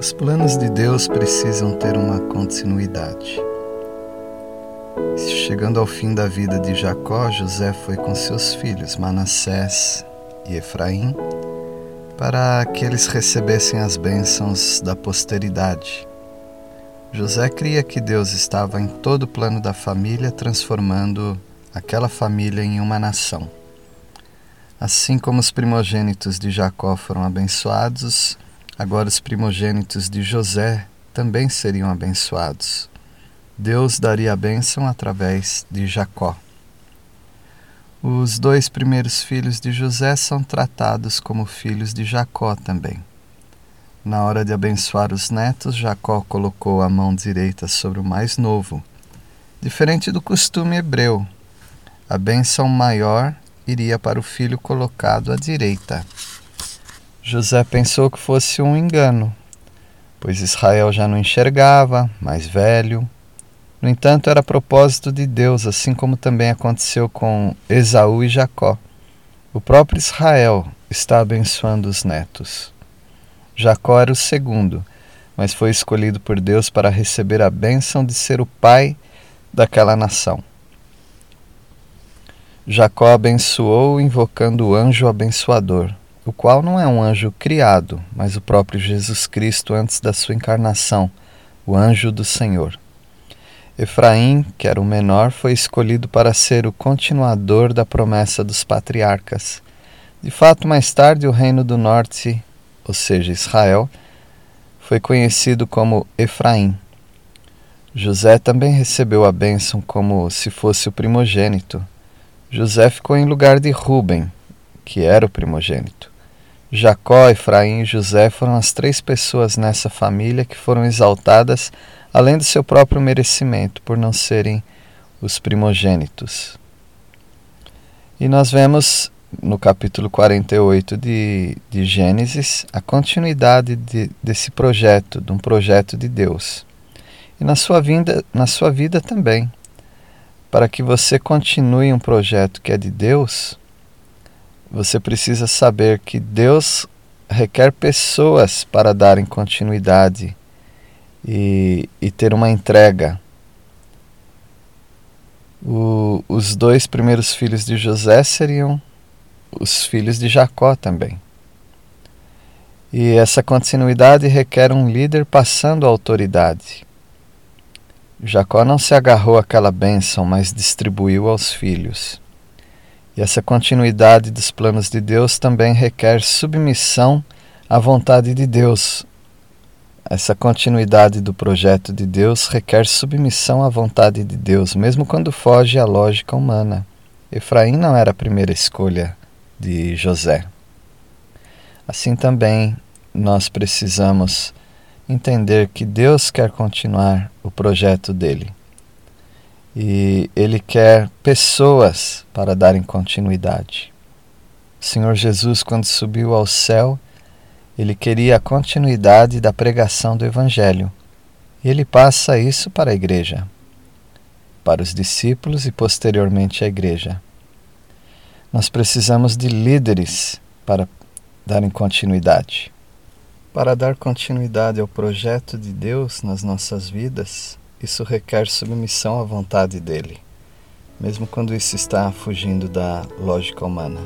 Os planos de Deus precisam ter uma continuidade. Chegando ao fim da vida de Jacó, José foi com seus filhos Manassés e Efraim para que eles recebessem as bênçãos da posteridade. José cria que Deus estava em todo o plano da família, transformando aquela família em uma nação. Assim como os primogênitos de Jacó foram abençoados, Agora os primogênitos de José também seriam abençoados. Deus daria a bênção através de Jacó. Os dois primeiros filhos de José são tratados como filhos de Jacó também. Na hora de abençoar os netos, Jacó colocou a mão direita sobre o mais novo. Diferente do costume hebreu, a bênção maior iria para o filho colocado à direita. José pensou que fosse um engano, pois Israel já não enxergava, mais velho. No entanto, era propósito de Deus, assim como também aconteceu com Esaú e Jacó. O próprio Israel está abençoando os netos. Jacó era o segundo, mas foi escolhido por Deus para receber a bênção de ser o pai daquela nação. Jacó abençoou invocando o anjo abençoador o qual não é um anjo criado, mas o próprio Jesus Cristo antes da sua encarnação, o anjo do Senhor. Efraim, que era o menor, foi escolhido para ser o continuador da promessa dos patriarcas. De fato, mais tarde, o reino do norte, ou seja, Israel, foi conhecido como Efraim. José também recebeu a bênção como se fosse o primogênito. José ficou em lugar de Ruben, que era o primogênito. Jacó, Efraim e José foram as três pessoas nessa família que foram exaltadas além do seu próprio merecimento por não serem os primogênitos. E nós vemos no capítulo 48 de, de Gênesis a continuidade de, desse projeto, de um projeto de Deus. E na sua, vida, na sua vida também. Para que você continue um projeto que é de Deus, você precisa saber que Deus requer pessoas para darem continuidade e, e ter uma entrega. O, os dois primeiros filhos de José seriam os filhos de Jacó também. E essa continuidade requer um líder passando a autoridade. Jacó não se agarrou àquela bênção, mas distribuiu aos filhos. E essa continuidade dos planos de Deus também requer submissão à vontade de Deus. Essa continuidade do projeto de Deus requer submissão à vontade de Deus, mesmo quando foge à lógica humana. Efraim não era a primeira escolha de José. Assim também nós precisamos entender que Deus quer continuar o projeto dele e Ele quer pessoas para darem continuidade. O Senhor Jesus, quando subiu ao céu, ele queria a continuidade da pregação do Evangelho. E ele passa isso para a igreja, para os discípulos e posteriormente a igreja. Nós precisamos de líderes para darem continuidade. Para dar continuidade ao projeto de Deus nas nossas vidas, isso requer submissão à vontade dele, mesmo quando isso está fugindo da lógica humana.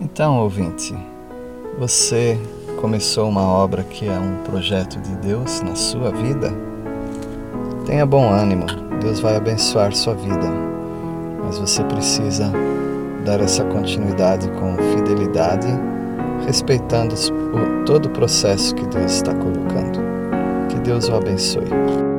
Então, ouvinte, você começou uma obra que é um projeto de Deus na sua vida? Tenha bom ânimo, Deus vai abençoar sua vida, mas você precisa dar essa continuidade com fidelidade, respeitando todo o processo que Deus está colocando. Que Deus o abençoe.